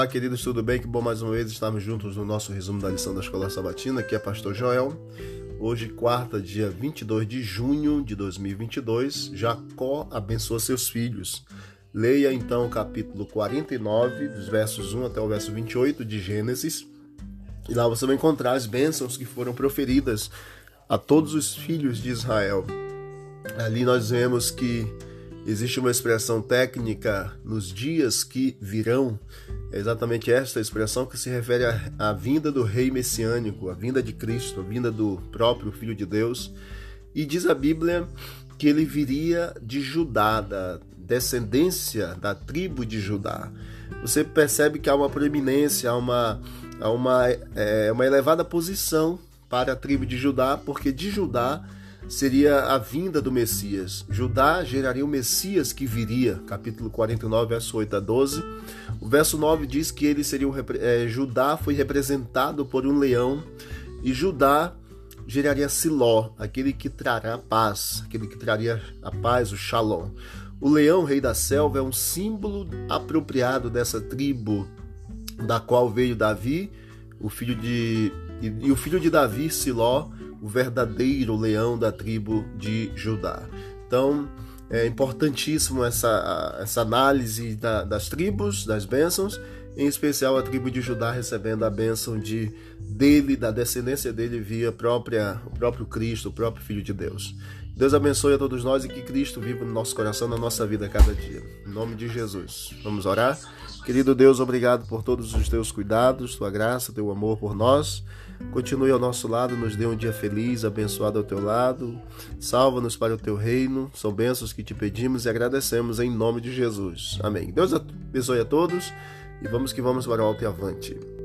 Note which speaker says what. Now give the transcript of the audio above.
Speaker 1: Olá, queridos, tudo bem? Que bom mais uma vez estarmos juntos no nosso resumo da lição da Escola Sabatina. Aqui é Pastor Joel. Hoje, quarta, dia 22 de junho de 2022, Jacó abençoa seus filhos. Leia então o capítulo 49, dos versos 1 até o verso 28 de Gênesis. E lá você vai encontrar as bênçãos que foram proferidas a todos os filhos de Israel. Ali nós vemos que Existe uma expressão técnica nos dias que virão, é exatamente esta expressão que se refere à, vinda do rei messiânico, à vinda de Cristo, a vinda do próprio Filho de Deus. E diz a Bíblia que ele viria de Judá, da descendência da tribo de Judá. Você percebe que há uma proeminência, há uma, há uma, é, uma elevada posição para a tribo de Judá, porque de Judá seria a vinda do Messias. Judá geraria o Messias que viria, capítulo 49, verso 8 a 12. O verso 9 diz que ele seria um, é, Judá foi representado por um leão e Judá geraria Siló, aquele que trará paz, aquele que traria a paz, o Shalom. O leão, rei da selva, é um símbolo apropriado dessa tribo da qual veio Davi, o filho de e, e o filho de Davi, Siló, o verdadeiro leão da tribo de Judá. Então, é importantíssimo essa, essa análise da, das tribos, das bênçãos, em especial a tribo de Judá recebendo a bênção de dele, da descendência dele via própria, o próprio Cristo, o próprio Filho de Deus. Deus abençoe a todos nós e que Cristo viva no nosso coração, na nossa vida a cada dia. Em nome de Jesus. Vamos orar? Querido Deus, obrigado por todos os teus cuidados, tua graça, teu amor por nós. Continue ao nosso lado, nos dê um dia feliz, abençoado ao teu lado. Salva-nos para o teu reino. São bênçãos que te pedimos e agradecemos em nome de Jesus. Amém. Deus abençoe a todos e vamos que vamos para o alto e avante.